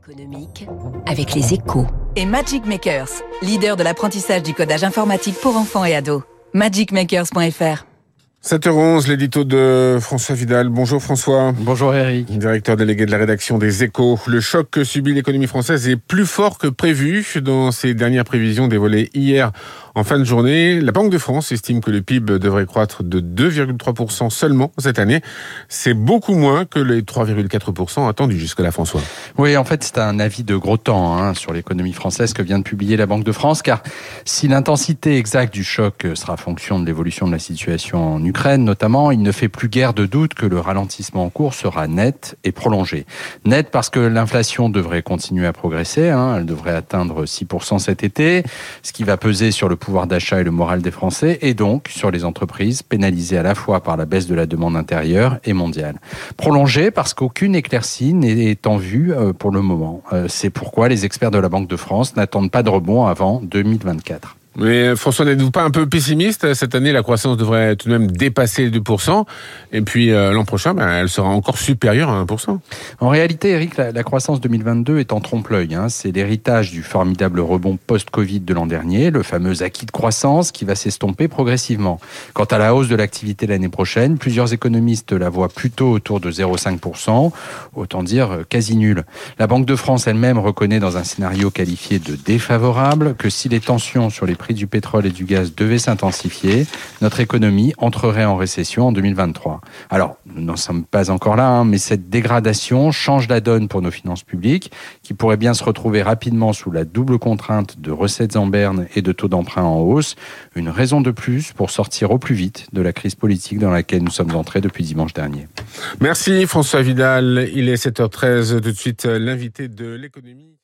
économique avec les échos. Et Magic Makers, leader de l'apprentissage du codage informatique pour enfants et ados. magicmakers.fr 7h11, l'édito de François Vidal. Bonjour François. Bonjour Eric. Directeur délégué de la rédaction des Échos. Le choc que subit l'économie française est plus fort que prévu. Dans ses dernières prévisions dévoilées hier en fin de journée, la Banque de France estime que le PIB devrait croître de 2,3% seulement cette année. C'est beaucoup moins que les 3,4% attendus jusque-là, François. Oui, en fait, c'est un avis de gros temps hein, sur l'économie française que vient de publier la Banque de France, car si l'intensité exacte du choc sera fonction de l'évolution de la situation en Ukraine notamment, il ne fait plus guère de doute que le ralentissement en cours sera net et prolongé. Net parce que l'inflation devrait continuer à progresser, hein, elle devrait atteindre 6% cet été, ce qui va peser sur le pouvoir d'achat et le moral des Français, et donc sur les entreprises pénalisées à la fois par la baisse de la demande intérieure et mondiale. Prolongé parce qu'aucune éclaircie n'est en vue euh, pour le moment. Euh, c'est pourquoi les experts de la Banque de France n'attendent pas de rebond avant 2024. Mais François, n'êtes-vous pas un peu pessimiste? Cette année, la croissance devrait tout de même dépasser les 2%. Et puis euh, l'an prochain, ben, elle sera encore supérieure à 1%. En réalité, Eric, la, la croissance 2022 est en trompe-l'œil. Hein. C'est l'héritage du formidable rebond post-Covid de l'an dernier, le fameux acquis de croissance qui va s'estomper progressivement. Quant à la hausse de l'activité l'année prochaine, plusieurs économistes la voient plutôt autour de 0,5%, autant dire euh, quasi nul. La Banque de France elle-même reconnaît dans un scénario qualifié de défavorable que si les tensions sur les prix du pétrole et du gaz devait s'intensifier, notre économie entrerait en récession en 2023. Alors, nous n'en sommes pas encore là, hein, mais cette dégradation change la donne pour nos finances publiques, qui pourraient bien se retrouver rapidement sous la double contrainte de recettes en berne et de taux d'emprunt en hausse. Une raison de plus pour sortir au plus vite de la crise politique dans laquelle nous sommes entrés depuis dimanche dernier. Merci François Vidal. Il est 7h13. Tout de suite, l'invité de l'économie.